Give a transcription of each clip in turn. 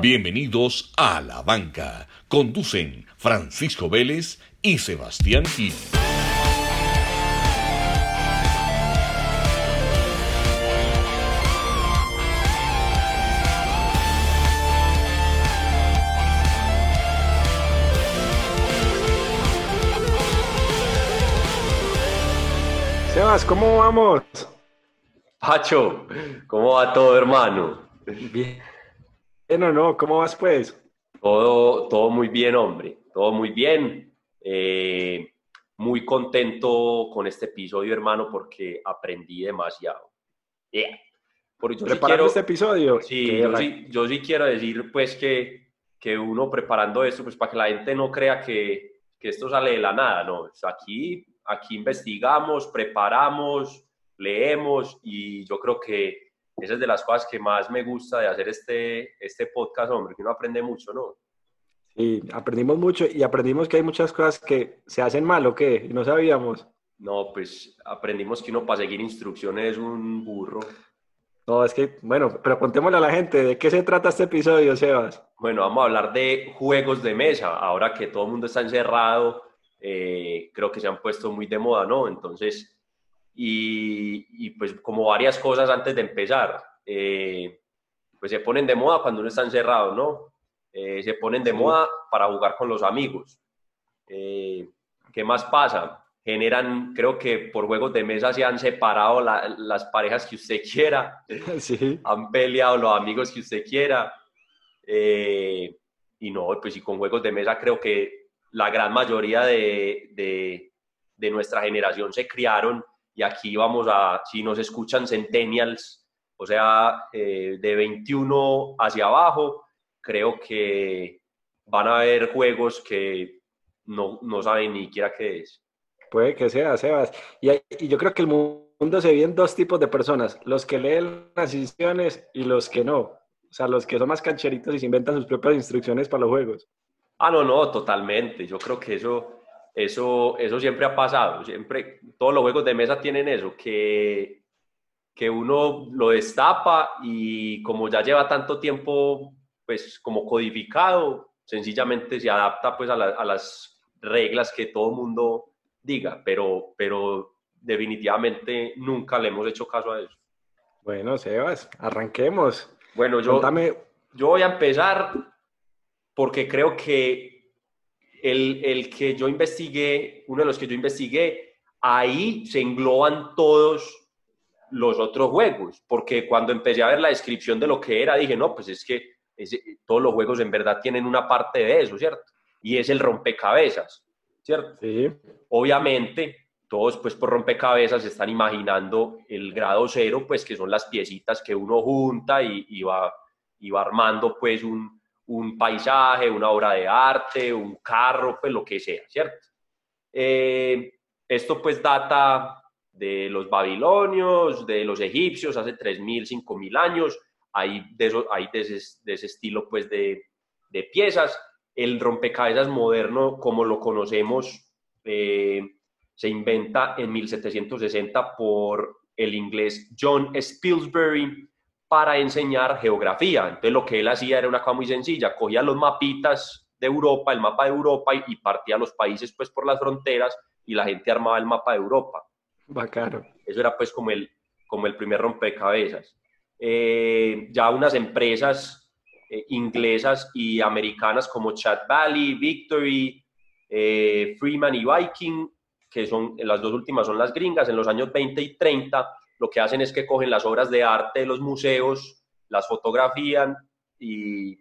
Bienvenidos a La Banca. Conducen Francisco Vélez y Sebastián Gil. Sebas, ¿cómo vamos? Pacho, ¿cómo va todo, hermano? Bien. Bueno, no, ¿cómo vas pues? Todo, todo muy bien, hombre, todo muy bien. Eh, muy contento con este episodio, hermano, porque aprendí demasiado. Yeah. Porque yo ¿Preparando este episodio? Sí yo, sí, yo sí quiero decir, pues, que, que uno preparando esto, pues, para que la gente no crea que, que esto sale de la nada, ¿no? Aquí, aquí investigamos, preparamos, leemos y yo creo que esa es de las cosas que más me gusta de hacer este, este podcast, hombre, que uno aprende mucho, ¿no? Sí, aprendimos mucho y aprendimos que hay muchas cosas que se hacen mal o qué, no sabíamos. No, pues aprendimos que uno para seguir instrucciones es un burro. No, es que, bueno, pero contémosle a la gente, ¿de qué se trata este episodio, Sebas? Bueno, vamos a hablar de juegos de mesa. Ahora que todo el mundo está encerrado, eh, creo que se han puesto muy de moda, ¿no? Entonces, y, pues como varias cosas antes de empezar, eh, pues se ponen de moda cuando uno está encerrado, ¿no? Eh, se ponen de moda para jugar con los amigos. Eh, ¿Qué más pasa? Generan, creo que por juegos de mesa se han separado las parejas que usted quiera, sí. han peleado los amigos que usted quiera. y no, pues y con juegos de mesa creo que la gran mayoría de, de, de nuestra generación se criaron y aquí vamos a, si nos escuchan centennials, o sea, eh, de 21 hacia abajo, creo que van a haber juegos que no, no saben ni siquiera qué es. Puede que sea, Sebas. Y, y yo creo que el mundo se divide en dos tipos de personas, los que leen las instrucciones y los que no. O sea, los que son más cancheritos y se inventan sus propias instrucciones para los juegos. Ah, no, no, totalmente. Yo creo que eso eso, eso siempre ha pasado, siempre, todos los juegos de mesa tienen eso, que, que uno lo destapa y como ya lleva tanto tiempo, pues como codificado, sencillamente se adapta pues a, a las reglas que todo el mundo diga, pero, pero definitivamente nunca le hemos hecho caso a eso. Bueno, Sebas, arranquemos. Bueno, yo, yo voy a empezar porque creo que el, que yo investigué, uno de los que yo investigué, ahí se engloban todos los otros juegos, porque cuando empecé a ver la descripción de lo que era, dije, no, pues es que todos los juegos en verdad tienen una parte de eso, ¿cierto? Y es el rompecabezas, ¿cierto? Sí. Obviamente, todos pues por rompecabezas están imaginando el grado cero, pues que son las piecitas que uno junta y, va, y va armando pues un, un paisaje, una obra de arte, un carro, pues lo que sea, ¿cierto? Eh, esto pues data de los babilonios, de los egipcios, hace 3.000, 5.000 años, hay de, eso, hay de, ese, estilo pues de, de, piezas. El rompecabezas moderno, como lo conocemos, eh, se inventa en 1760 por el inglés John Spilsbury, para enseñar geografía. Entonces lo que él hacía era una cosa muy sencilla, cogía los mapitas de Europa, el mapa de Europa y, partía los países pues por las fronteras y la gente armaba el mapa de Europa. Bacano. Eso era pues como el, como el primer rompecabezas. Eh, ya unas empresas eh, inglesas y americanas como Chat Valley, Victory, eh, Freeman y Viking, que son las dos últimas son las gringas, en los años 20 y 30 lo que hacen es que cogen las obras de arte de los museos, las fotografían y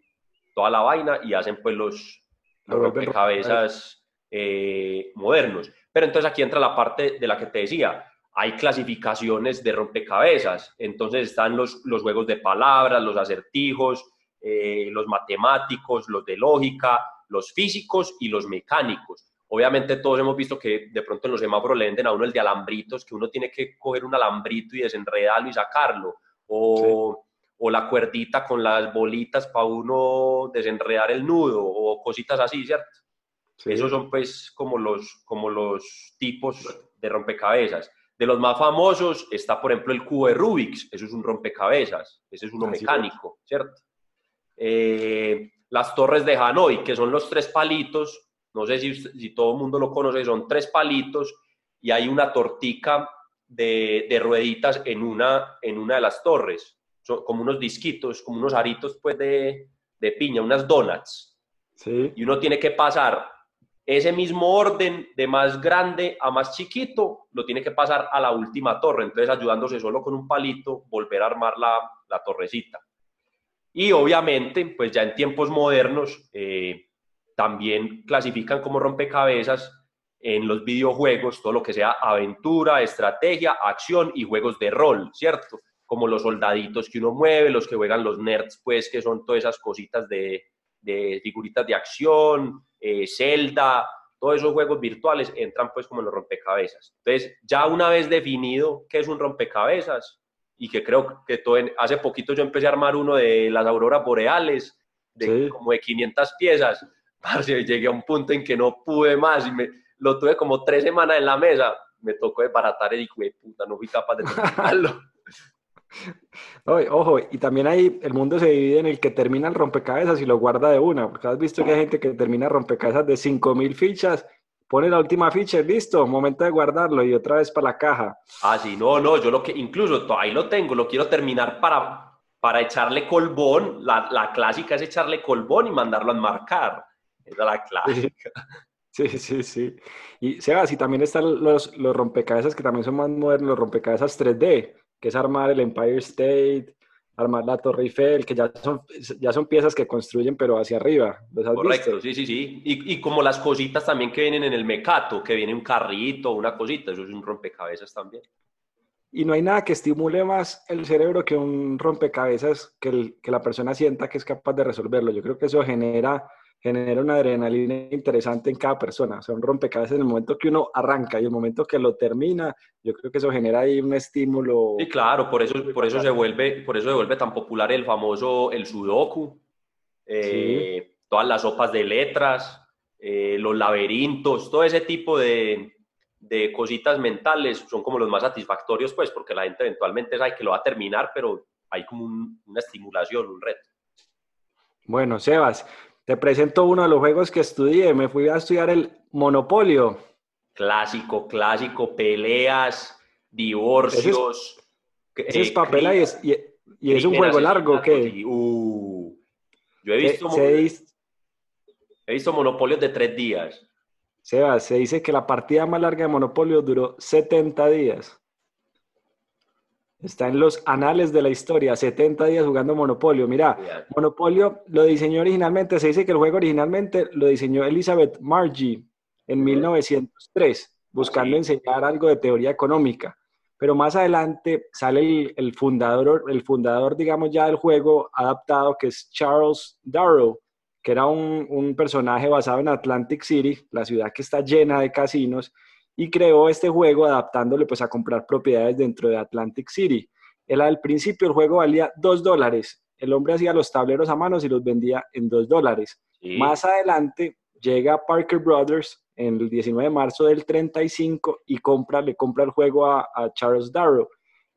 toda la vaina y hacen pues los, rompecabezas eh, modernos. Pero entonces aquí entra la parte de la que te decía, hay clasificaciones de rompecabezas, entonces están los, los juegos de palabras, los acertijos, eh, los matemáticos, los de lógica, los físicos y los mecánicos. Obviamente todos hemos visto que de pronto en los semáforos le venden a uno el de alambritos, que uno tiene que coger un alambrito y desenredarlo y sacarlo, o, o la cuerdita con las bolitas para uno desenredar el nudo, o cositas así, ¿cierto? Esos son pues como los, como los tipos de rompecabezas. De los más famosos está, por ejemplo, el cubo de Rubik's, eso es un rompecabezas, ese es uno mecánico, ¿cierto? eh, las torres de Hanoi, que son los tres palitos, no sé si, si todo el mundo lo conoce, son tres palitos y hay una tortica de, de, rueditas en una, en una de las torres, son como unos disquitos, como unos aritos pues de, de piña, unas donuts. Sí. Y uno tiene que pasar ese mismo orden de más grande a más chiquito, lo tiene que pasar a la última torre, entonces ayudándose solo con un palito, volver a armar la, la torrecita. Y obviamente, pues ya en tiempos modernos, eh, también clasifican como rompecabezas en los videojuegos todo lo que sea aventura, estrategia, acción y juegos de rol, ¿cierto? Como los soldaditos que uno mueve, los que juegan los nerds, pues que son todas esas cositas de, de figuritas de acción, eh, Zelda, todos esos juegos virtuales entran pues como en los rompecabezas. Entonces, ya una vez definido qué es un rompecabezas, y que creo que todo hace poquito yo empecé a armar uno de las auroras boreales, de como de 500 piezas, llegué a un punto en que no pude más y me, lo tuve como tres semanas en la mesa, me tocó desbaratar y dije, puta, no fui capaz de terminarlo. Ojo, y también hay, el mundo se divide en el que termina el rompecabezas y lo guarda de una, porque has visto que hay gente que termina rompecabezas de 5.000 fichas, pone la última ficha listo, momento de guardarlo y otra vez para la caja. Ah, sí, no, no, yo lo que, incluso ahí lo tengo, lo quiero terminar para, para echarle colbón, la, la clásica es echarle colbón y mandarlo a enmarcar, esa es la clásica. Sí, sí, sí. Y Sebas, y también están los, los rompecabezas que también son más modernos, los rompecabezas 3D, que es armar el Empire State, armar la Torre Eiffel, que ya son, ya son piezas que construyen pero hacia arriba. ¿Los has Correcto, visto? sí, sí, sí. Y, y, como las cositas también que vienen en el mecato, que viene un carrito, una cosita, eso es un rompecabezas también. Y no hay nada que estimule más el cerebro que un rompecabezas que, el, que la persona sienta que es capaz de resolverlo. Yo creo que eso genera genera una adrenalina interesante en cada persona. O sea, un rompecabezas en el momento que uno arranca y el momento que lo termina, yo creo que eso genera ahí un estímulo. Sí, claro, por eso, por eso, se, vuelve, por eso se vuelve tan popular el famoso, el sudoku, eh, sí. todas las sopas de letras, eh, los laberintos, todo ese tipo de, de, cositas mentales son como los más satisfactorios, pues, porque la gente eventualmente sabe que lo va a terminar, pero hay como un, una estimulación, un reto. Bueno, Sebas, te presento uno de los juegos que estudié. Me fui a estudiar el Monopolio. Clásico, clásico, peleas, divorcios. Ese es, ese es papel y es, y, y es un juego largo, ¿qué? Uh, yo he visto, se, se, he visto monopolios de tres días. Sebas, se dice que la partida más larga de Monopolio duró 70 días. Está en los anales de la historia, 70 días jugando Monopolio. Mira, yeah. Monopolio lo diseñó originalmente, se dice que el juego originalmente lo diseñó Elizabeth Margie en 1903, buscando sí. enseñar algo de teoría económica. Pero más adelante sale el, el, fundador, el fundador, digamos ya del juego adaptado, que es Charles Darrow, que era un, un personaje basado en Atlantic City, la ciudad que está llena de casinos, y creó este juego adaptándole pues a comprar propiedades dentro de Atlantic City. Él al principio el juego valía 2 dólares. El hombre hacía los tableros a manos y los vendía en 2 dólares. Sí. Más adelante llega Parker Brothers en el 19 de marzo del 35 y compra, le compra el juego a, a Charles Darrow.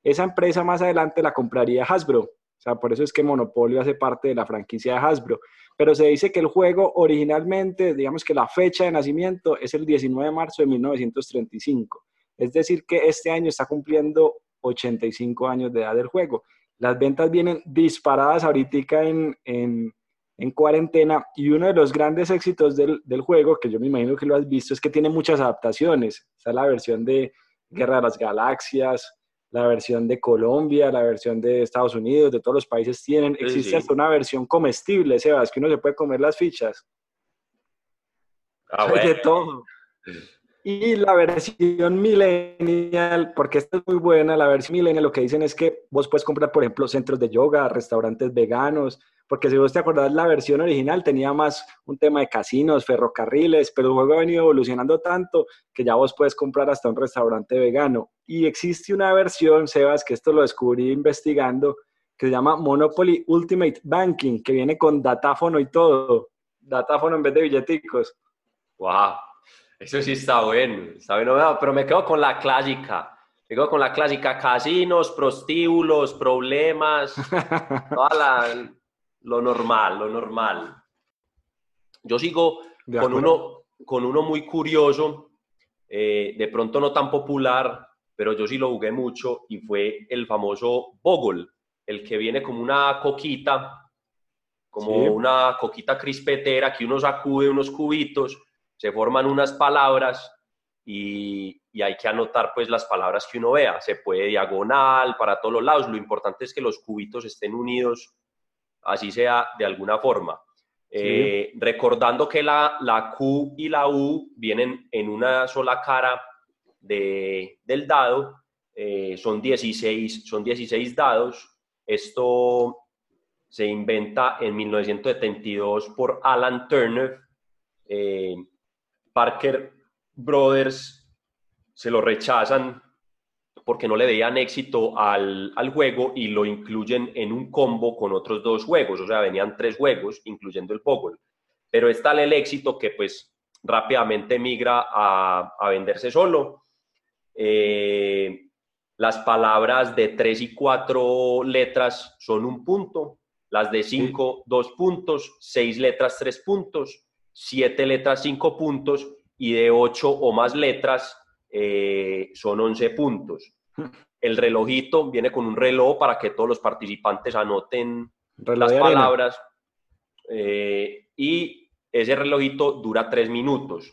Esa empresa más adelante la compraría Hasbro. O sea, por eso es que Monopolio hace parte de la franquicia de Hasbro pero se dice que el juego originalmente, digamos que la fecha de nacimiento es el 19 de marzo de 1935. Es decir, que este año está cumpliendo 85 años de edad del juego. Las ventas vienen disparadas ahorita en, en, en cuarentena y uno de los grandes éxitos del, del, juego, que yo me imagino que lo has visto, es que tiene muchas adaptaciones. Está la versión de Guerra de las Galaxias, la versión de Colombia, la versión de Estados Unidos, de todos los países tienen. Existe sí, hasta una versión comestible, Sebas, que uno se puede comer las fichas. Ah, bueno. De todo. Y la versión millennial, porque esta es muy buena, la versión millennial lo que dicen es que vos puedes comprar, por ejemplo, centros de yoga, restaurantes veganos, porque si vos te acordás, la versión original tenía más un tema de casinos, ferrocarriles, pero el juego ha venido evolucionando tanto que ya vos puedes comprar hasta un restaurante vegano. Y existe una versión, Sebas, que esto lo descubrí investigando, que se llama Monopoly Ultimate Banking, que viene con datáfono y todo. Datáfono en vez de billeticos. ¡Wow! Eso sí está bueno. Está bueno, pero me quedo con la clásica. Me quedo con la clásica. Casinos, prostíbulos, problemas, toda la lo normal, lo normal. Yo sigo con uno, con uno muy curioso, eh, de pronto no tan popular, pero yo sí lo jugué mucho y fue el famoso Bogle, el que viene como una coquita, como una coquita crispetera que uno sacude unos cubitos, se forman unas palabras y, y, hay que anotar pues las palabras que uno vea. Se puede diagonal para todos los lados. Lo importante es que los cubitos estén unidos, así sea de alguna forma. Eh, recordando que la, la, Q y la U vienen en una sola cara de, del dado, eh, son, 16, son 16 dados. Esto se inventa en 1972 por Alan Turner. Eh, Parker Brothers se lo rechazan porque no le veían éxito al, al, juego y lo incluyen en un combo con otros dos juegos, o sea, venían tres juegos, incluyendo el Poggle. Pero es tal el éxito que pues rápidamente migra a, a venderse solo. Eh, las palabras de tres y cuatro letras son un punto, las de cinco, dos puntos, seis letras, tres puntos, siete letras, cinco puntos, y de ocho o más letras, eh, son 11 puntos. El relojito viene con un reloj para que todos los participantes anoten las palabras eh, y ese relojito dura tres minutos.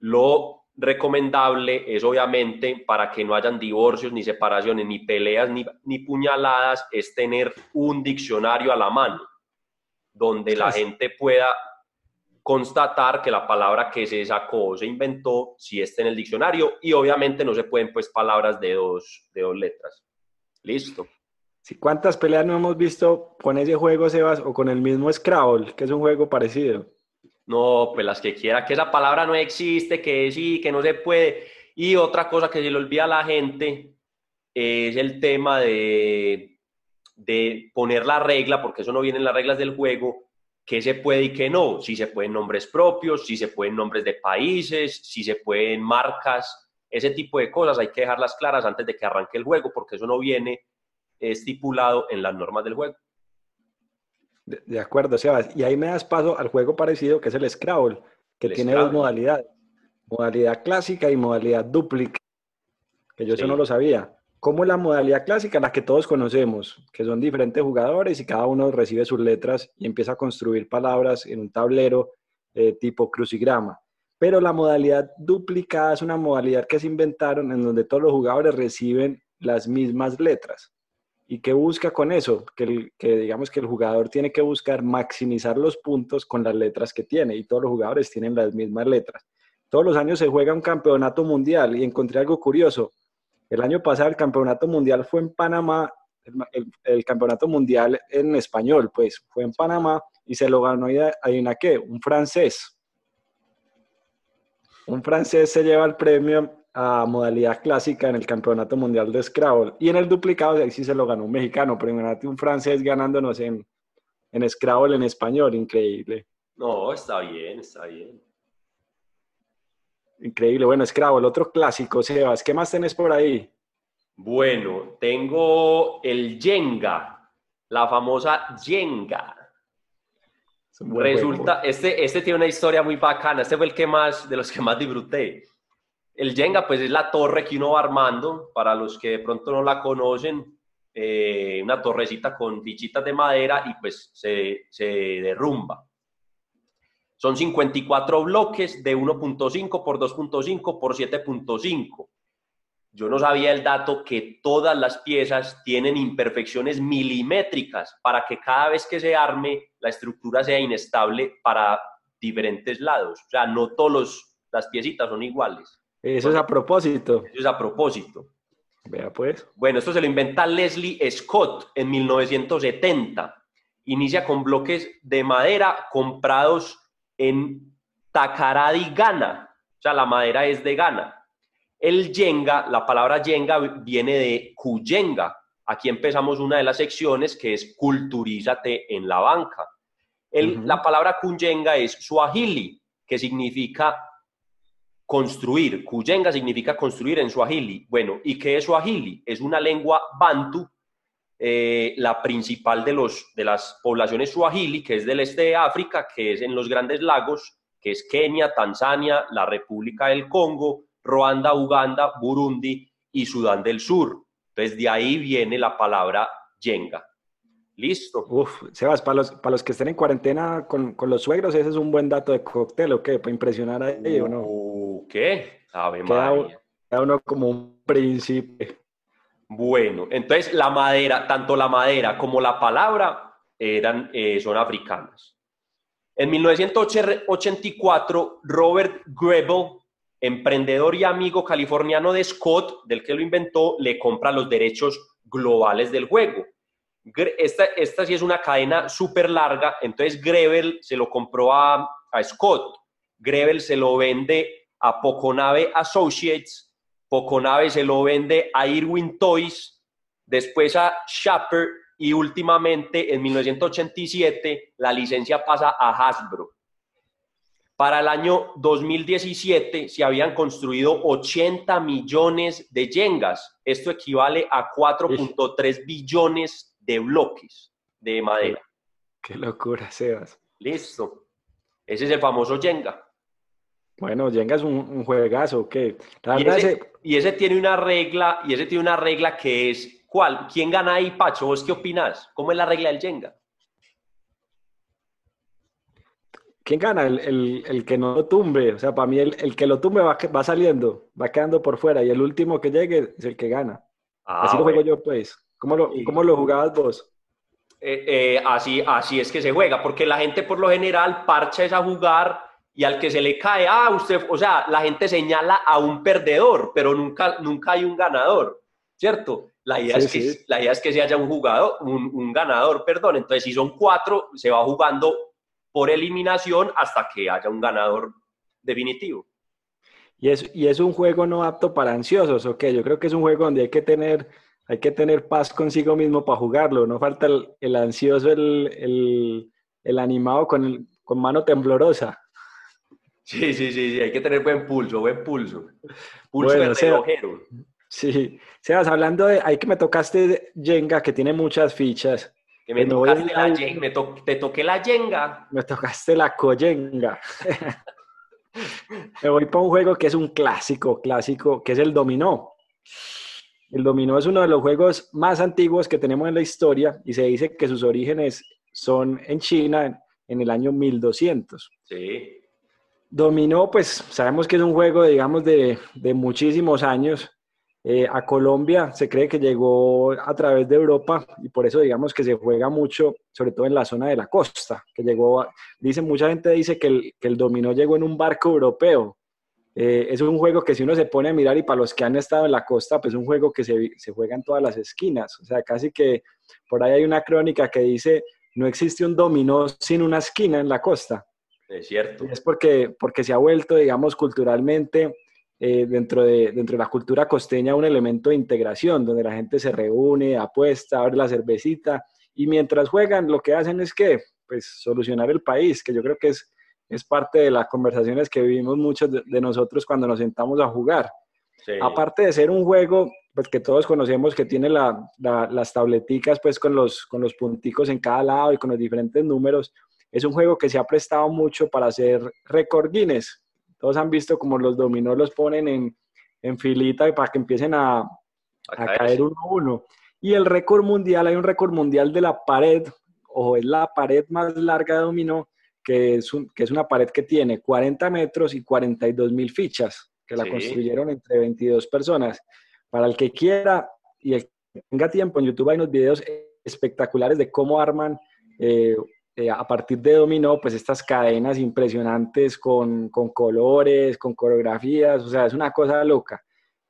Lo recomendable es obviamente para que no hayan divorcios, ni separaciones, ni peleas, ni, ni puñaladas, es tener un diccionario a la mano donde la gente pueda constatar que la palabra que se sacó o se inventó si está en el diccionario y obviamente no se pueden pues palabras de dos, de dos letras. Listo. Sí, ¿Cuántas peleas no hemos visto con ese juego, Sebas, o con el mismo Scrabble, que es un juego parecido? No, pues las que quiera, que esa palabra no existe, que sí, que no se puede. Y otra cosa que se le olvida a la gente es el tema de, de poner la regla, porque eso no viene en las reglas del juego, qué se puede y qué no, si se pueden nombres propios, si se pueden nombres de países, si se pueden marcas, ese tipo de cosas. Hay que dejarlas claras antes de que arranque el juego, porque eso no viene estipulado en las normas del juego. De, acuerdo, Sebas. Y ahí me das paso al juego parecido que es el Scrabble, que tiene dos modalidades, modalidad clásica y modalidad duplicada, que yo eso no lo sabía como la modalidad clásica, la que todos conocemos, que son diferentes jugadores y cada uno recibe sus letras y empieza a construir palabras en un tablero eh, tipo crucigrama. Pero la modalidad duplicada es una modalidad que se inventaron en donde todos los jugadores reciben las mismas letras. ¿Y qué busca con eso? Que, que digamos que el jugador tiene que buscar maximizar los puntos con las letras que tiene y todos los jugadores tienen las mismas letras. Todos los años se juega un campeonato mundial y encontré algo curioso el año pasado el campeonato mundial fue en Panamá, el, campeonato mundial en español, pues fue en Panamá y se lo ganó, ¿adivina qué? Un francés. Un francés se lleva el premio a modalidad clásica en el campeonato mundial de Scrabble. Y en el duplicado, ahí sí se lo ganó un mexicano, pero imagínate un francés ganándonos en, en Scrabble en español, increíble. No, está bien, está bien. Increíble. Bueno, Scrabble, otro clásico, Sebas. ¿Qué más tenés por ahí? Bueno, tengo el Jenga, la famosa Jenga. Resulta, este, este tiene una historia muy bacana. Este fue el que más, de los que más disfruté. El Jenga, pues es la torre que uno va armando. Para los que de pronto no la conocen, eh, una torrecita con fichitas de madera y pues se, se derrumba. Son 54 bloques de 1.5 por 2.5 por 7.5. Yo no sabía el dato que todas las piezas tienen imperfecciones milimétricas para que cada vez que se arme la estructura sea inestable para diferentes lados. O sea, no todas las piecitas son iguales. Eso es a propósito. Eso es a propósito. Vea pues. Bueno, esto se lo inventa Leslie Scott en 1970. Inicia con bloques de madera comprados en Takaradi, Ghana. O sea, la madera es de Ghana. El yenga, la palabra yenga viene de kuyenga. Aquí empezamos una de las secciones que es culturízate en la banca. La palabra kuyenga es suahili, que significa construir. Kuyenga significa construir en suahili. Bueno, ¿y qué es suahili? Es una lengua bantu eh, la principal de, los, de las poblaciones suajili, que es del este de África, que es en los grandes lagos, que es Kenia, Tanzania, la República del Congo, Ruanda, Uganda, Burundi y Sudán del Sur. Entonces, de ahí viene la palabra yenga. Listo. Uf, Sebas, para los, para los que estén en cuarentena con, con los suegros, ese es un buen dato de cóctel, ¿o qué? Para impresionar a ellos, ¿o no? Uh, ¿Qué? Ave María. queda uno como un príncipe. Bueno, entonces la madera, tanto la madera como la palabra eran, eh, son africanas. En 1984, Robert Grebel, emprendedor y amigo californiano de Scott, del que lo inventó, le compra los derechos globales del juego. Esta, esta sí es una cadena súper larga, entonces Grebel se lo compró a, a Scott. Grebel se lo vende a Poconave Associates, Poconave se lo vende a Irwin Toys, después a Schaper y últimamente en 1987 la licencia pasa a Hasbro. Para el año 2017 se habían construido 80 millones de yengas. Esto equivale a 4.3 billones de bloques de madera. Qué locura, Sebas. Listo. Ese es el famoso yenga. Bueno, Jenga es un, un juegazo, ¿o ¿qué? La Y ese, ese- y ese tiene una regla, y ese tiene una regla que es, ¿cuál? ¿Quién gana ahí, Pacho? ¿Vos qué opinás? ¿Cómo es la regla del Jenga? ¿quién gana? El, el- el que no lo tumbe. O sea, para mí el, el que lo tumbe va, que- va saliendo, va quedando por fuera y el último que llegue es el que gana. Ah, Así lo juego yo, pues. ¿Cómo lo, Sí. cómo lo jugabas vos? Eh, eh, así, así es que se juega, porque la gente por lo general parcha es a jugar y al que se le cae, ah, usted, o sea, la gente señala a un perdedor, pero nunca, nunca hay un ganador, ¿cierto? La idea, Sí, es, que, sí. la idea es que se haya un jugador, un, un ganador, perdón. Entonces, si son cuatro, se va jugando por eliminación hasta que haya un ganador definitivo. Y es, y es un juego no apto para ansiosos, ¿ok? Yo creo que es un juego donde hay que tener, hay que tener paz consigo mismo para jugarlo. No falta el, el ansioso, el, el, el animado con, el- con mano temblorosa. Sí, sí, sí, sí, hay que tener buen pulso, buen pulso. Pulso Bueno, de relojero. Sí. Sebas, hablando de, ahí que me tocaste Jenga, que tiene muchas fichas. Que me tocaste la me to- te toqué la yenga. Me tocaste la coyenga. Me voy para un juego que es un clásico, clásico, que es el dominó. El dominó es uno de los juegos más antiguos que tenemos en la historia y se dice que sus orígenes son en China en, en el año 1200. Sí. Dominó, pues sabemos que es un juego, digamos, de, de muchísimos años. Eh, a Colombia se cree que llegó a través de Europa y por eso digamos que se juega mucho, sobre todo en la zona de la costa, que llegó, dice, mucha gente dice que el, que el dominó llegó en un barco europeo. Eh, es un juego que si uno se pone a mirar y para los que han estado en la costa, pues es un juego que se, se juega en todas las esquinas. O sea, casi que por ahí hay una crónica que dice, no existe un dominó sin una esquina en la costa. Es cierto. Es porque, porque se ha vuelto, digamos, culturalmente, eh, dentro, de, dentro de la cultura costeña, un elemento de integración, donde la gente se reúne, apuesta, abre la cervecita, y mientras juegan, lo que hacen es que, pues, solucionar el país, que yo creo que es, es parte de las conversaciones que vivimos muchos de, de nosotros cuando nos sentamos a jugar. Sí. Aparte de ser un juego pues, que todos conocemos que tiene la- la- las tableticas pues, con, los, con los punticos en cada lado y con los diferentes números, es un juego que se ha prestado mucho para hacer récord Guinness. Todos han visto como los dominó los ponen en, en filita para que empiecen a, a caer uno a uno. Y el récord mundial, hay un récord mundial de la pared, o es la pared más larga de dominó, que es, un- que es una pared que tiene 40 metros y 42 mil fichas, que la Sí. construyeron entre 22 personas. Para el que quiera y el que tenga tiempo, en YouTube hay unos videos espectaculares de cómo arman eh, eh, a partir de dominó, pues estas cadenas impresionantes con, con colores, con coreografías, o sea, es una cosa loca.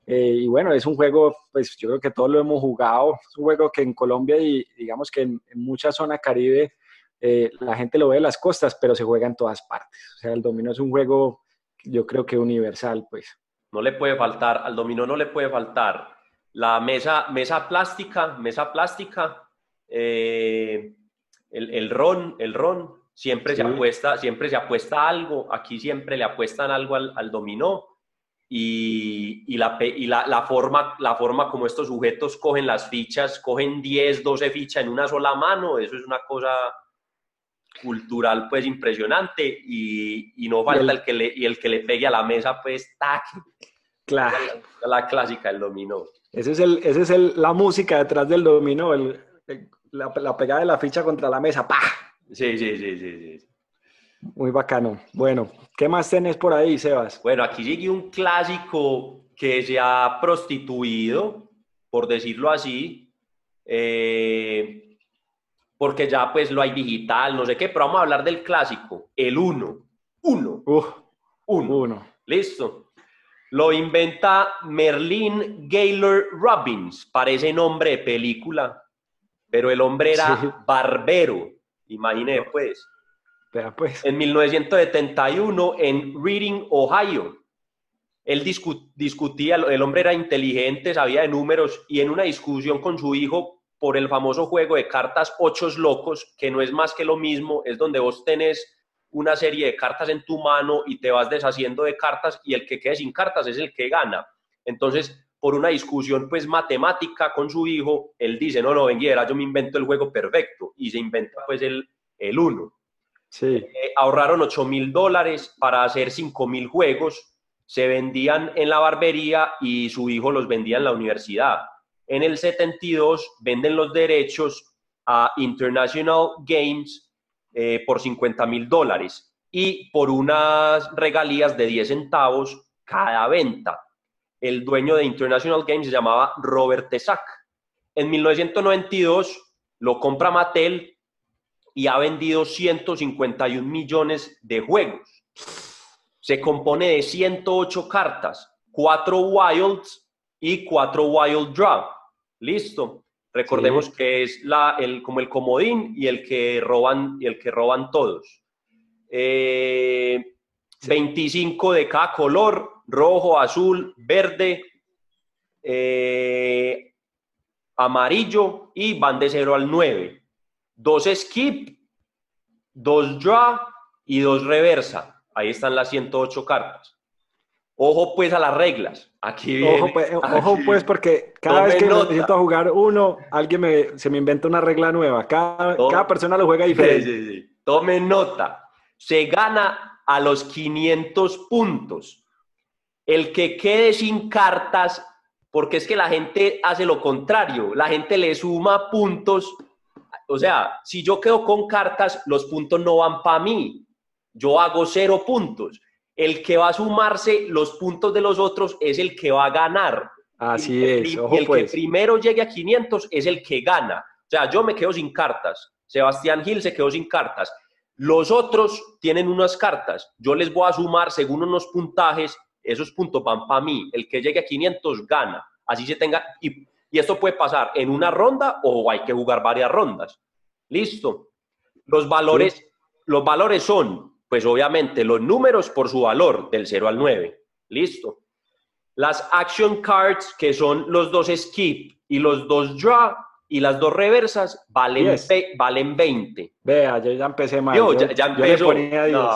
Eh, y bueno, es un juego, pues yo creo que todos lo hemos jugado, es un juego que en Colombia y digamos que en, en mucha zona caribe eh, la gente lo ve en las costas, pero se juega en todas partes. O sea, el dominó es un juego, yo creo que universal, pues. No le puede faltar, al dominó no le puede faltar la mesa, mesa plástica, mesa plástica, eh, el, el ron, el ron, siempre se apuesta, siempre se apuesta algo, aquí siempre le apuestan algo al, al dominó. y, y, la, y la, la, forma, la forma como estos sujetos cogen las fichas, cogen 10, 12 fichas en una sola mano, eso es una cosa cultural pues impresionante y, y no falta el, que le, y el que le pegue a la mesa pues tac. Claro. La, la clásica del dominó. Ese es, el, ese es el, la música detrás del dominó, el, la, la, pegada de la ficha contra la mesa, ¡pah! Sí, sí, sí, sí, sí. Muy bacano. Bueno, ¿qué más tenés por ahí, Sebas? Bueno, aquí sigue un clásico que se ha prostituido, por decirlo así, eh, porque ya pues lo hay digital, no sé qué, pero vamos a hablar del clásico, el 1. 1. Uno. Uno. Listo. Lo inventa Merlin Gaylor Robbins, parece nombre de película, pero el hombre era sí. barbero, imagínese pues. Pues. En 1971, en Reading, Ohio, él discu discutía, el hombre era inteligente, sabía de números, y en una discusión con su hijo por el famoso juego de cartas Ochos Locos, que no es más que lo mismo, es donde vos tenés una serie de cartas en tu mano y te vas deshaciendo de cartas y el que quede sin cartas es el que gana. Entonces, por una discusión pues matemática con su hijo, él dice, no, no, venguera, yo me invento el juego perfecto y se inventa pues el, el uno. Sí. Eh, ahorraron 8 mil dólares para hacer 5 mil juegos, se vendían en la barbería y su hijo los vendía en la universidad. En el 72 venden los derechos a International Games eh, por 50 mil dólares y por unas regalías de 10 centavos cada venta. El dueño de International Games se llamaba Robert Tesac. En 1992 lo compra Mattel y ha vendido 151 millones de juegos. Se compone de 108 cartas, 4 wilds y 4 wild draw. Listo. Recordemos sí. que es la, el, como el comodín y el que roban, y el que roban todos. Eh, sí. 25 de cada color, rojo, azul, verde, eh, amarillo y van de 0 al 9 dos skip, dos draw y dos reversa. Ahí están las 108 cartas. Ojo pues a las reglas. Aquí viene, ojo, pues, ojo pues porque cada vez que nota. necesito jugar uno, alguien me, se me inventa una regla nueva. Cada, cada persona lo juega diferente. Sí, sí, sí. Tome nota. Se gana a los 500 puntos. El que quede sin cartas, porque es que la gente hace lo contrario. La gente le suma puntos o sea, si yo quedo con cartas, los puntos no van para mí. Yo hago cero puntos. El que va a sumarse los puntos de los otros es el que va a ganar. Así el, es. Y el pues. que primero llegue a 500 es el que gana. O sea, yo me quedo sin cartas. Sebastián Gil se quedó sin cartas. Los otros tienen unas cartas. Yo les voy a sumar según unos puntajes. Esos puntos van para mí. El que llegue a 500 gana. Así se tenga. Y y esto puede pasar en una ronda o hay que jugar varias rondas. Listo. Los valores, sí. los valores son, pues obviamente, los números por su valor, del 0 al 9. Listo. Las action cards, que son los dos skip y los dos draw y las dos reversas, valen, yes. ve, valen 20. Vea, yo ya empecé mal. Yo, ya, ya le ponía 10. No,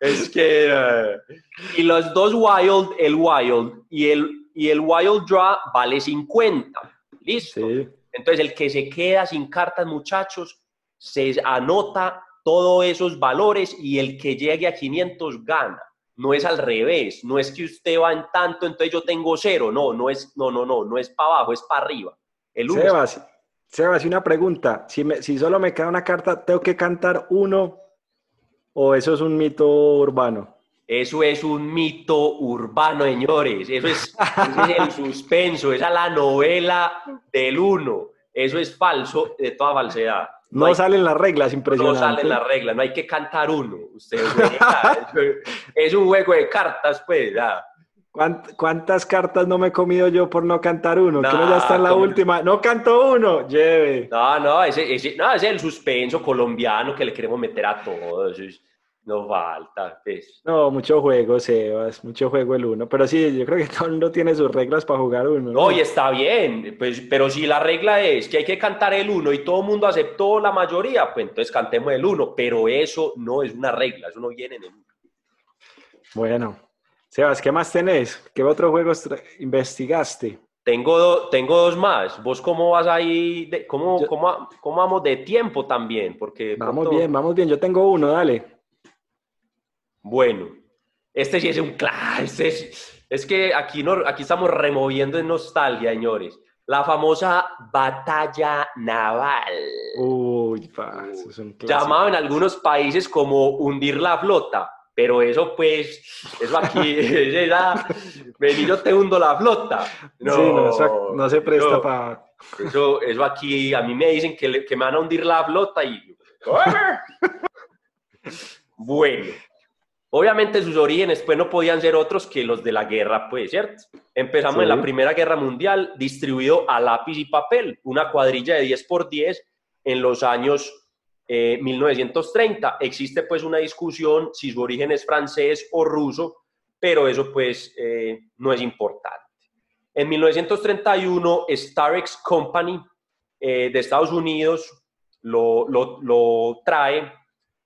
es que... Uh, y los dos wild, el wild y el y el Wild Draw vale 50. ¿Listo? Sí. Entonces, el que se queda sin cartas, muchachos, se anota todos esos valores y el que llegue a 500 gana. No es al revés, no es que usted va en tanto, entonces yo tengo cero. No, no es, no, no, no, no es para abajo, es para arriba. El uno Sebas. Sebas, una pregunta. Si, me, si solo me queda una carta, ¿tengo que cantar uno o eso es un mito urbano? Eso es un mito urbano, señores. Eso es, eso es el suspenso, esa es la novela del uno. Eso es falso, de toda falsedad. No, no salen las reglas, impresionante. No salen las reglas, no hay que cantar uno. Usted es un juego de cartas, pues. Ya. ¿Cuántas cartas no me he comido yo por no cantar uno? No, que uno ya está en la última. No canto uno, lleve. No, no, ese, ese, no, ese es el suspenso colombiano que le queremos meter a todos. No falta, pues. No, mucho juego, Sebas, mucho juego el uno. Pero sí, yo creo que todo el mundo tiene sus reglas para jugar uno. ¿no? no, y está bien, pues, pero si la regla es que hay que cantar el uno y todo el mundo aceptó la mayoría, pues entonces cantemos el uno. Pero eso no es una regla, eso no viene en el uno. Bueno, Sebas, ¿qué más tenés? ¿Qué otros juegos investigaste? Tengo, tengo dos más. ¿Vos cómo vas ahí? De, cómo, cómo, cómo, vamos de tiempo también? Porque vamos bien, vamos bien. Yo tengo uno, dale. Bueno, este sí es un claro. Este es, es, que aquí, no, aquí estamos removiendo en nostalgia, señores. La famosa batalla naval. Uy, pa, eso es un Llamado en algunos países como hundir la flota. Pero eso, pues, eso aquí, era, vení, yo te hundo la flota. No, sí, no, se presta para... Eso, eso aquí, a mí me dicen que, que me van a hundir la flota y... bueno, obviamente sus orígenes pues no podían ser otros que los de la guerra, pues, ¿cierto? Empezamos en la Primera Guerra Mundial, distribuido a lápiz y papel, una cuadrilla de 10 por 10 en los años 1930. Eh, Existe pues una discusión si su origen es francés o ruso, pero eso pues eh, no es importante. En 1931, Starex Company eh, de Estados Unidos lo, lo, trae.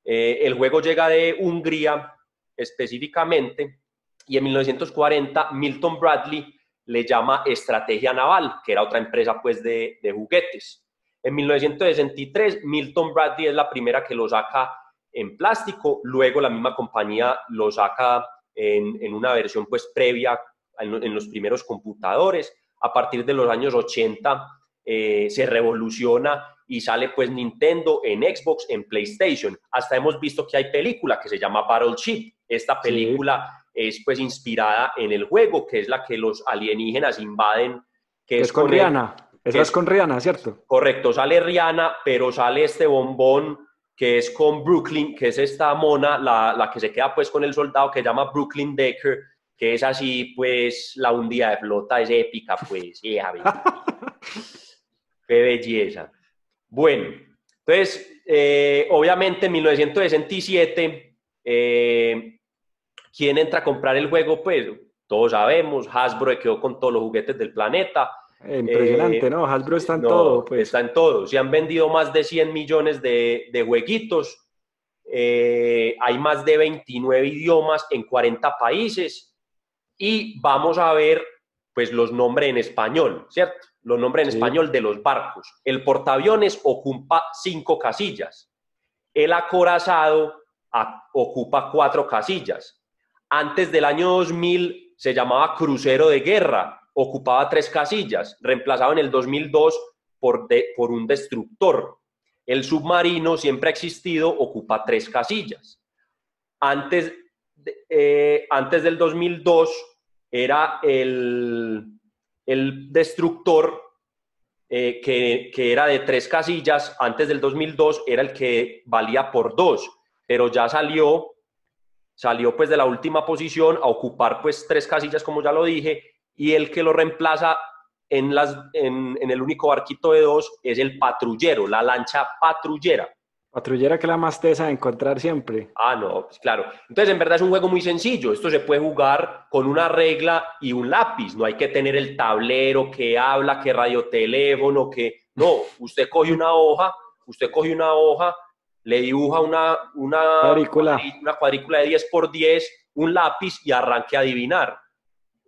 el juego llega de Hungría específicamente y en 1940 Milton Bradley le llama Estrategia Naval, que era otra empresa pues de, de juguetes. En 1963, Milton Bradley es la primera que lo saca en plástico, luego la misma compañía lo saca en, una versión pues previa en, los primeros computadores. A partir de los años 80 eh, se revoluciona y sale pues Nintendo en Xbox, en PlayStation. Hasta hemos visto que hay película que se llama Battleship. Esta película es pues inspirada en el juego, que es la que los alienígenas invaden. Que es, con Rihanna. Esa es, con Rihanna, ¿cierto? Correcto, sale Rihanna, pero sale este bombón que es con Brooklyn, que es esta mona, la, la, que se queda pues con el soldado que se llama Brooklyn Decker, que es así pues la hundida de flota, es épica pues, Qué belleza. Bueno, entonces, eh, obviamente en 1967, eh, ¿quién entra a comprar el juego? Pues todos sabemos, Hasbro quedó con todos los juguetes del planeta, Impresionante, eh, ¿no? Hasbro está en todo. Pues. Está en todo. Se han vendido más de 100 millones de, de jueguitos. Eh, hay más de 29 idiomas en 40 países. Y vamos a ver, pues, los nombres en español, ¿cierto? Los nombres en español de los barcos. El portaaviones ocupa cinco casillas. El acorazado ocupa cuatro casillas. Antes del año 2000 se llamaba crucero de guerra ocupaba tres casillas, reemplazado en el 2002 por, por un destructor. El submarino siempre ha existido, ocupa tres casillas. Antes, eh, antes del 2002 era el, el destructor eh, que, que, era de tres casillas, antes del 2002 era el que valía por dos, pero ya salió, salió pues de la última posición a ocupar pues tres casillas, como ya lo dije, y el que lo reemplaza en, las, en, el único barquito de dos es el patrullero, la lancha patrullera. Patrullera que la más tesa de encontrar siempre. Ah, no, pues claro. Entonces, en verdad es un juego muy sencillo. Esto se puede jugar con una regla y un lápiz. No hay que tener el tablero que habla, que radioteléfono, que... No, usted coge una hoja, usted coge una hoja, le dibuja una, una, cuadrícula. una cuadrícula de 10 por 10, un lápiz y arranque a adivinar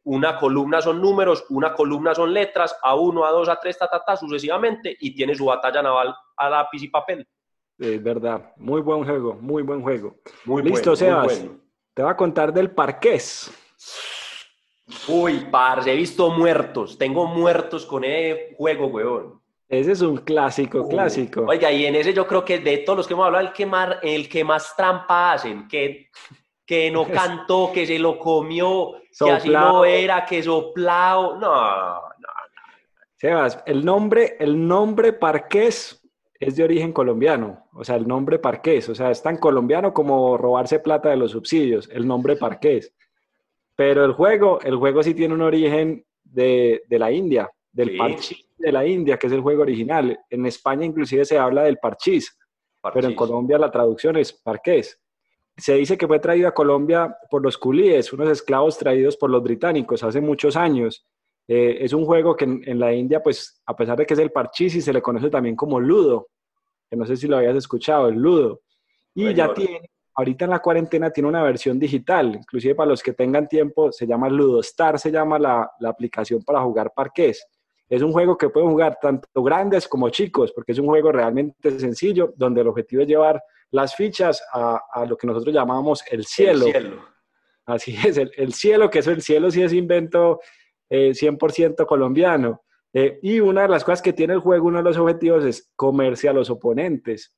una columna son números, una columna son letras, a uno, a dos, a tres, ta, ta, ta, sucesivamente, y tiene su batalla naval a lápiz y papel. Es verdad, muy buen juego, muy buen juego. Muy Listo, Sebas. Te voy a contar del parqués. Uy, parce, he visto muertos. Tengo muertos con ese juego, weón. Ese es un clásico, clásico. Oiga, y en ese yo creo que de todos los que hemos hablado, el que más, el que más trampa hacen, que que no cantó, que se lo comió, que así no era, que soplado. No, no, no. Sebas, el nombre, el nombre Parqués es de origen colombiano. O sea, el nombre Parqués. O sea, es tan colombiano como robarse plata de los subsidios, el nombre Parqués. Pero el juego, el juego sí tiene un origen de, la India, del parchís de la India, que es el juego original. En España inclusive se habla del parchís, parchís. pero en Colombia la traducción es parqués. Se dice que fue traído a Colombia por los culíes, unos esclavos traídos por los británicos hace muchos años. Eh, es un juego que en, la India, pues, a pesar de que es el parchís, se le conoce también como ludo, que no sé si lo habías escuchado, el ludo. Y ya tiene, ahorita en la cuarentena tiene una versión digital, inclusive para los que tengan tiempo, se llama Ludostar, se llama la, la aplicación para jugar parqués. Es un juego que pueden jugar tanto grandes como chicos, porque es un juego realmente sencillo, donde el objetivo es llevar las fichas a, a lo que nosotros llamamos el cielo. El cielo. Así es, el, el cielo, que eso el cielo sí es invento eh, 100% colombiano. Eh, y una de las cosas que tiene el juego, uno de los objetivos es comerse a los oponentes.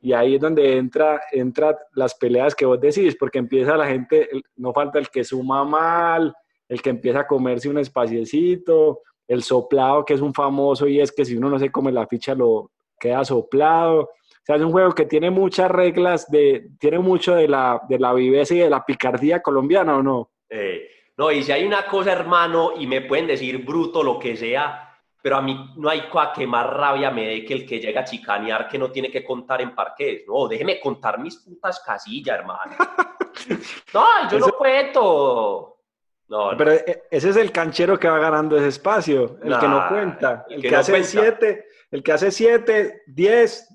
Y ahí es donde entra, entra las peleas que vos decís, porque empieza la gente, no falta el que suma mal, el que empieza a comerse un espaciecito, el soplado, que es un famoso, y es que si uno no se come la ficha, lo queda soplado. O sea, es un juego que tiene muchas reglas, de, tiene mucho de la, de la viveza y de la picardía colombiana, ¿o no? Eh, no, y si hay una cosa, hermano, y me pueden decir bruto, lo que sea, pero a mí no hay cosa que más rabia me dé que el que llega a chicanear que no tiene que contar en parques. No, déjeme contar mis putas casillas, hermano. no, yo no cuento. No, no. Pero e- ese es el canchero que va ganando ese espacio, el que no cuenta, el el que que, no hace cuenta. 7, el que hace 7, 10,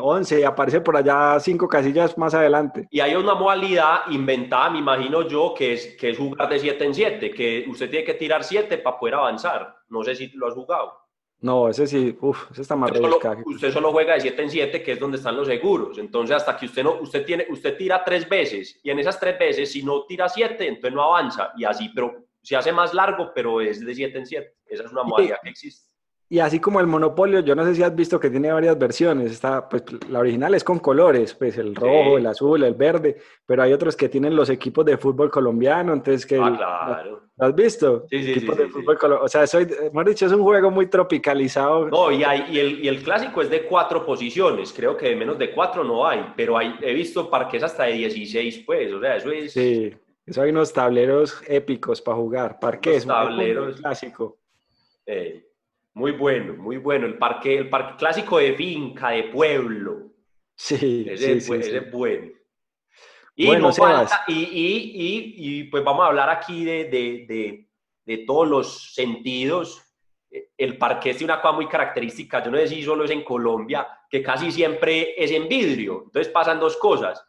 11 y aparece por allá cinco casillas más adelante. Y hay una modalidad inventada, me imagino yo, que es, que es jugar de 7 en 7, que usted tiene que tirar 7 para poder avanzar. No sé si lo has jugado. No, ese sí, uff, ese está más Usted solo, usted solo juega de 7 en 7, que es donde están los seguros. Entonces, hasta que usted no, usted tiene, usted tira tres veces, y en esas tres veces, si no tira 7, entonces no avanza. Y así, pero se hace más largo, pero es de 7 en 7. Esa es una modalidad que existe. Y así como el Monopolio, yo no sé si has visto que tiene varias versiones. Está, pues, la original es con colores, pues el rojo, Sí. el azul, el verde, pero hay otros que tienen los equipos de fútbol colombiano, entonces que... Ah, claro. ¿Lo has visto? Sí, sí, Equipos sí, de sí, fútbol O sea, soy, hemos dicho, es un juego muy tropicalizado. No, y, hay, y, el, y el clásico es de cuatro posiciones. Creo que de menos de cuatro no hay, pero hay, he visto parques hasta de 16, pues. O sea, eso es. Sí, eso hay unos tableros épicos para jugar. Parques, tableros. un clásico. eh, muy bueno, muy bueno. El parque, el parque clásico de finca, de pueblo. Sí, Ese, sí, es, sí, bu- sí. ese es bueno. Y Bueno, no Sebas. falta, y, y, y, y, pues vamos a hablar aquí de, de, de, de todos los sentidos. Eh, El parqués tiene una cosa muy característica, yo no sé si solo es en Colombia, que casi siempre es en vidrio. Entonces pasan dos cosas.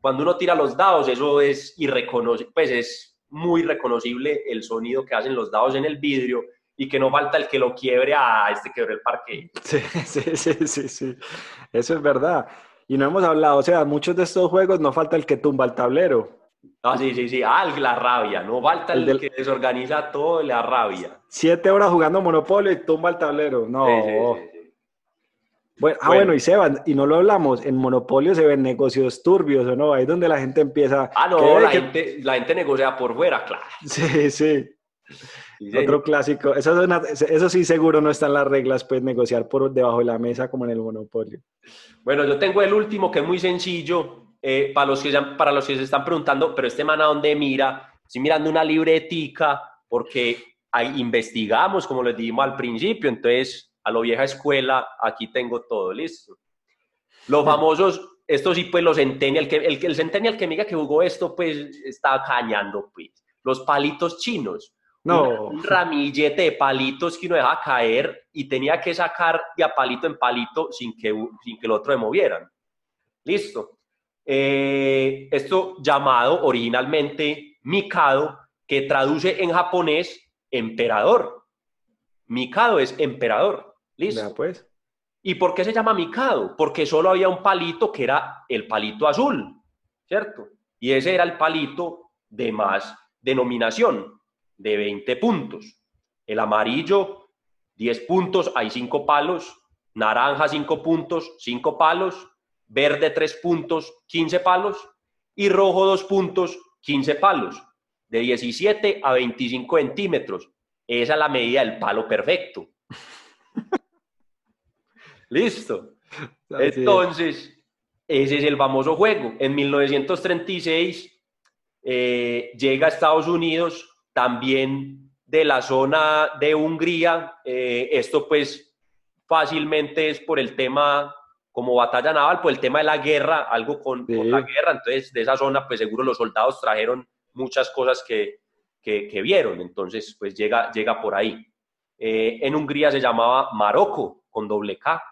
Cuando uno tira los dados, eso es irreconocible, pues es muy reconocible el sonido que hacen los dados en el vidrio y que no falta el que lo quiebre a este quebró el parque. Sí, sí, sí, sí, sí. Eso es verdad. Y no hemos hablado, o sea, muchos de estos juegos no falta el que tumba el tablero. Ah, sí, sí, sí. Ah, la rabia. No falta el, El del- que desorganiza todo, la rabia. Siete horas jugando Monopolio y tumba el tablero. No. Sí, sí, sí, sí. Bueno, ah, Bueno. bueno, y Seban, y no lo hablamos, en Monopolio se ven negocios turbios, ¿o no? Ahí es donde la gente empieza... Ah, no, la gente, la gente negocia por fuera, claro. Sí, sí. Sí. Otro clásico. Eso, es una- eso sí seguro no está en las reglas, pues negociar por debajo de la mesa como en el Monopolio. Bueno, yo tengo el último que es muy sencillo. eh, para, los que, se- para los que se están preguntando, pero este man a dónde mira, estoy mirando una libretica porque ahí investigamos, como les dijimos al principio, entonces a lo vieja escuela, aquí tengo todo listo. Los famosos, estos sí, pues los Centennial, que, el, el Centennial que me diga que jugó esto, pues está cañando, pues. Los palitos chinos. No. Un, ramillete de palitos que uno deja caer y tenía que sacar de a palito en palito sin que, sin que el otro se movieran. Listo. Eh, esto llamado originalmente Mikado, que traduce en japonés emperador. Mikado es emperador. Listo. Ya, pues. ¿Y por qué se llama Mikado? Porque solo había un palito que era el palito azul, ¿cierto? Y ese era el palito de más denominación, de 20 puntos. El amarillo, 10 puntos, hay 5 palos. Naranja, 5 puntos, 5 palos. Verde, 3 puntos, 15 palos. Y rojo, 2 puntos, 15 palos. De 17 a 25 centímetros. Esa es la medida del palo perfecto. Listo. Entonces, ese es el famoso juego. En 1936 eh, llega a Estados Unidos, también de la zona de Hungría. Eh, esto pues fácilmente es por el tema, como batalla naval, por el tema de la guerra, algo con, Sí. con la guerra. Entonces, de esa zona, pues seguro los soldados trajeron muchas cosas que, que, que vieron. Entonces, pues llega, llega por ahí. Eh, en Hungría se llamaba Marocco, con doble K.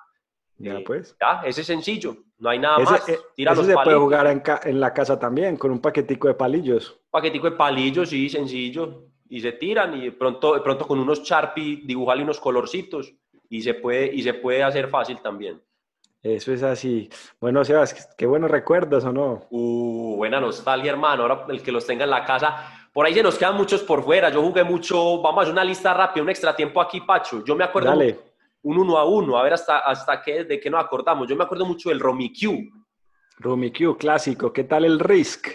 Ya, Eh, pues. ya, ese es sencillo. No hay nada más. Eh, tira se puede jugar en, la casa también, con un paquetico de palillos. paquetico de palillos, sí, sencillo. Y se tiran y de pronto, de pronto con unos Sharpie dibujarle unos colorcitos y se puede, y se puede hacer fácil también. Eso es así. Bueno, Sebas, qué buenos recuerdos, ¿o no? Uh, buena nostalgia, hermano. Ahora el que los tenga en la casa. Por ahí se nos quedan muchos por fuera. Yo jugué mucho, vamos a hacer una lista rápida, un extra tiempo aquí, Pacho. Yo me acuerdo. Dale un uno a uno, a ver hasta, hasta qué, de qué nos acordamos. Yo me acuerdo mucho del. Romy Q, clásico. ¿Qué tal el Risk?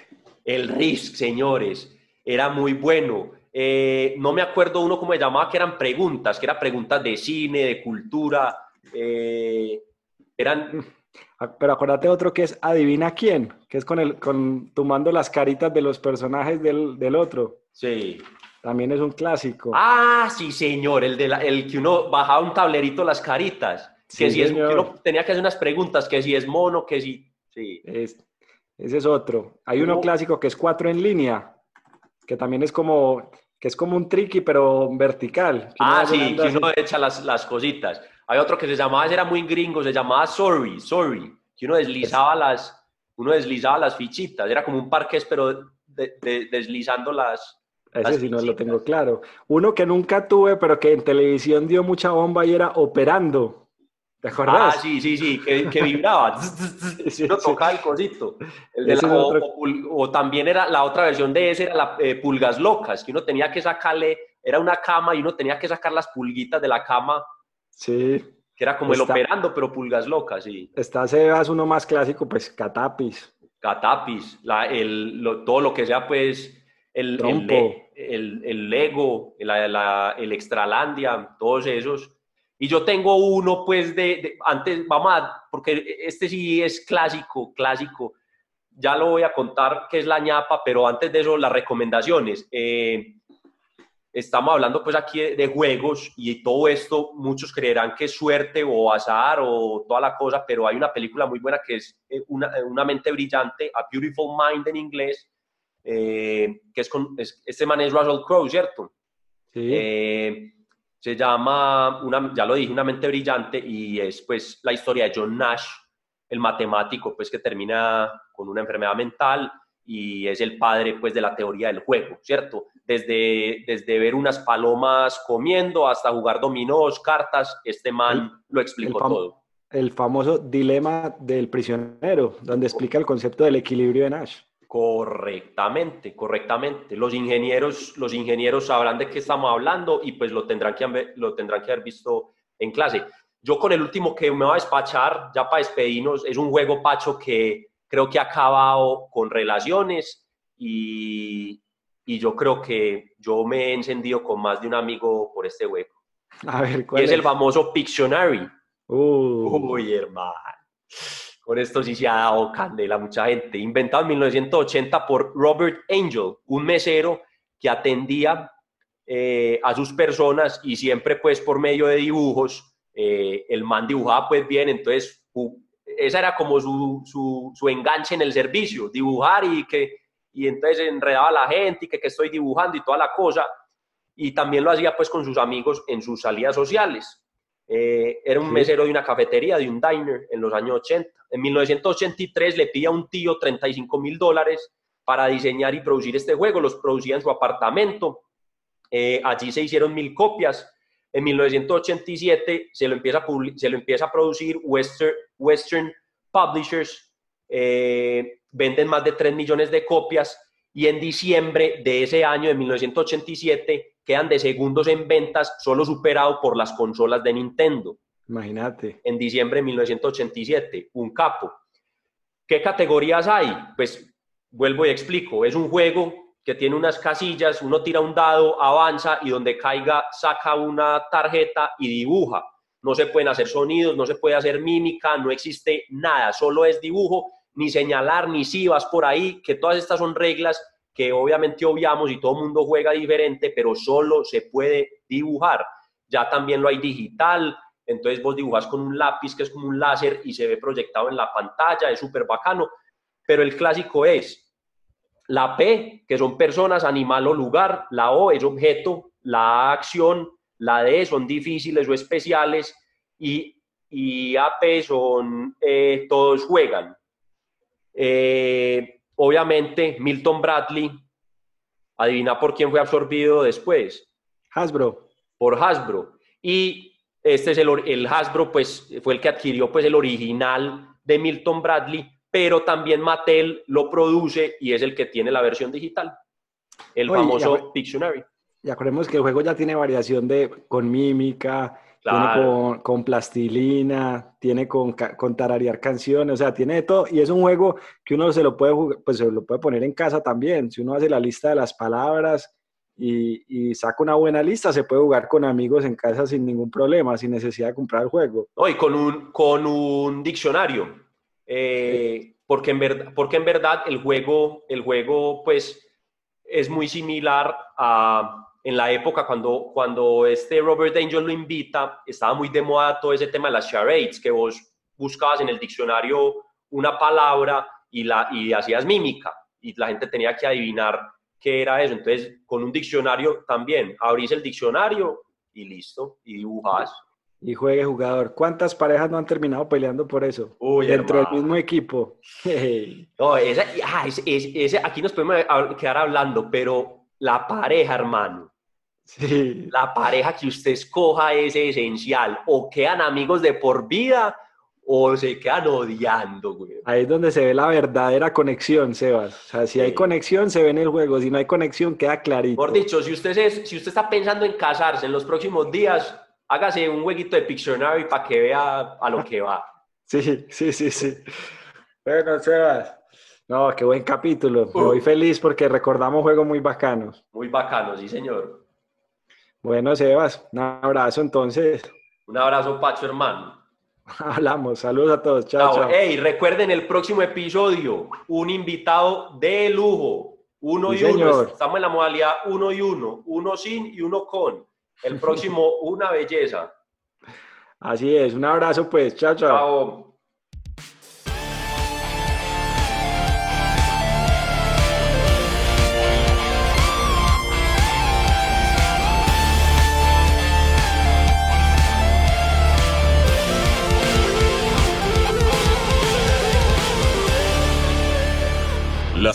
El Risk, señores, era muy bueno. Eh, no me acuerdo uno cómo se llamaba, que eran preguntas, que eran preguntas de cine, de cultura. Eh, eran... Ah, pero acuérdate otro que es Adivina quién, que es con el, con tomando las caritas de los personajes del, del otro. Sí. También es un clásico. Ah, sí, señor, el, de el que uno bajaba un tablerito las caritas. Que si es, que uno tenía que hacer unas preguntas, que si es mono, que si... Sí. ese es otro. Hay uno clásico que es cuatro en línea, que también es como, que es como un tricky, pero vertical. Ah, sí, que uno echa las, las, cositas. Hay otro que se llamaba, era muy gringo, se llamaba Sorry, Sorry, que uno deslizaba las, uno deslizaba las fichitas, era como un parque, pero deslizando las, ese sí no lo tengo claro. Uno que nunca tuve, pero que en televisión dio mucha bomba y era Operando. ¿Te acuerdas? Ah, sí, sí, sí, que, que vibraba. no tocaba el cosito. o, también era la otra versión de ese, era la eh, pulgas locas, que uno tenía que sacarle, era una cama y uno tenía que sacar las pulguitas de la cama. Sí. Que era como el operando, pero pulgas locas, sí. Está Sebas, uno más clásico, pues Catapis. Catapis, la, el, todo lo que sea, pues, el, el, el, Lego, el, el Extralandia, todos esos. Y yo tengo uno, pues, de, antes, vamos a, porque este sí es clásico, clásico. Ya lo voy a contar qué es la ñapa, pero antes de eso, las recomendaciones. Eh, estamos hablando, pues, aquí de, juegos y todo esto, muchos creerán que es suerte o azar o toda la cosa, pero hay una película muy buena que es eh, una, una mente brillante, A Beautiful Mind en inglés, eh, que es con, este man es Russell Crowe, ¿cierto? Sí. Eh, se llama, una, ya lo dije, Una mente brillante y es pues la historia de John Nash, el matemático pues que termina con una enfermedad mental y es el padre pues de la teoría del juego, ¿cierto? Desde, desde ver unas palomas comiendo hasta jugar dominós, cartas, este man lo explicó todo. El famoso dilema del prisionero, donde explica el concepto del equilibrio de Nash. Correctamente, correctamente. Los ingenieros, los ingenieros sabrán de qué estamos hablando y pues lo tendrán que haber, lo tendrán que haber visto en clase. Yo con el último que me voy a despachar, ya para despedirnos, es un juego, Pacho, que creo que ha acabado con relaciones y, y yo creo que yo me he encendido con más de un amigo por este juego. A ver, ¿cuál es? el famoso Pictionary. Uh. Uy, hermano. Con esto sí se ha dado candela mucha gente. Inventado en 1980 por Robert Angel, un mesero que atendía eh, a sus personas y siempre pues por medio de dibujos. Eh, el man dibujaba pues bien, entonces esa era como su, su, su, enganche en el servicio, dibujar y que y entonces enredaba a la gente y que, que estoy dibujando y toda la cosa. Y también lo hacía pues con sus amigos en sus salidas sociales. Eh, era un mesero de una cafetería, de un diner en los años 80. En 1983 le pide a un tío 35 mil dólares para diseñar y producir este juego. Los producía en su apartamento. Eh, allí se hicieron mil copias. En 1987 se lo empieza a, se lo empieza a producir Western, Western Publishers. Eh, venden más de 3 millones de copias y en diciembre de ese año, de 1987, quedan de segundos en ventas, solo superado por las consolas de Nintendo. Imagínate. En diciembre de 1987, un capo. ¿Qué categorías hay? Pues vuelvo y explico. Es un juego que tiene unas casillas, uno tira un dado, avanza y donde caiga saca una tarjeta y dibuja. No se pueden hacer sonidos, no se puede hacer mímica, no existe nada, solo es dibujo, ni señalar, ni si vas por ahí, que todas estas son reglas que obviamente obviamos y todo el mundo juega diferente, pero solo se puede dibujar. Ya también lo hay digital, entonces vos dibujas con un lápiz que es como un láser y se ve proyectado en la pantalla, es súper bacano, pero el clásico es la P, que son personas, animal o lugar, la O es objeto, la A acción, la D son difíciles o especiales y y AP son, eh, todos juegan. Eh, obviamente, Milton Bradley, adivina por quién fue absorbido después. Hasbro. Por Hasbro. Y este es el, el Hasbro, pues fue el que adquirió pues el original de Milton Bradley, pero también Mattel lo produce y es el que tiene la versión digital, el Oye, famoso Pictionary. Y acordemos que el juego ya tiene variación de con mímica, Claro. tiene con, con plastilina, tiene con, con tararear canciones, o sea, tiene de todo. Y es un juego que uno se lo puede jugar, pues se lo puede poner en casa también. Si uno hace la lista de las palabras y, y saca una buena lista, se puede jugar con amigos en casa sin ningún problema, sin necesidad de comprar el juego. No, y con un, con un diccionario. eh, porque, en verdad, porque en verdad el juego, el juego pues, es muy similar a en la época cuando, cuando este Robert Angel lo invita, estaba muy de moda todo ese tema de las charades, que vos buscabas en el diccionario una palabra y, la, y hacías mímica y la gente tenía que adivinar qué era eso. Entonces, con un diccionario también, abrís el diccionario y listo, y dibujas. Y juegue jugador. ¿Cuántas parejas no han terminado peleando por eso? Uy, Dentro hermano. del mismo equipo. No, esa, ah, ese- ese- ese- aquí nos podemos quedar hablando, pero la pareja, hermano, Sí. la pareja que usted escoja es esencial. O quedan amigos de por vida o se quedan odiando, güey. Ahí es donde se ve la verdadera conexión, Sebas. O sea, si hay Sí. conexión, se ve en el juego. Si no hay conexión, queda clarito. Por dicho, si usted, es, si usted está pensando en casarse en los próximos días, hágase un jueguito de Pictionary para que vea a lo que va. Sí, sí, sí, sí. Bueno, Sebas. No, qué buen capítulo. Me Uh. feliz porque recordamos juegos muy bacanos. Muy bacano, sí, señor. Bueno, Sebas, un abrazo entonces. Un abrazo, Pacho, hermano. Hablamos. Saludos a todos. Chao, Chao. Hey, recuerden el próximo episodio, un invitado de lujo, uno Sí, y uno. Estamos en la modalidad uno y uno, uno sin y uno con. El próximo, una belleza. Así es. Un abrazo, pues. Chao, chao. Chao.